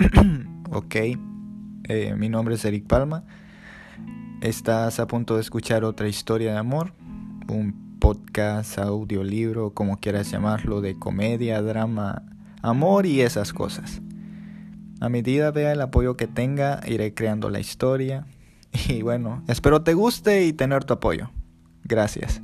ok. Eh, mi nombre es Eric Palma. Estás a punto de escuchar otra historia de amor, un podcast, audiolibro, como quieras llamarlo, de comedia, drama, amor y esas cosas. A medida vea el apoyo que tenga, iré creando la historia. Y bueno, espero te guste y tener tu apoyo. Gracias.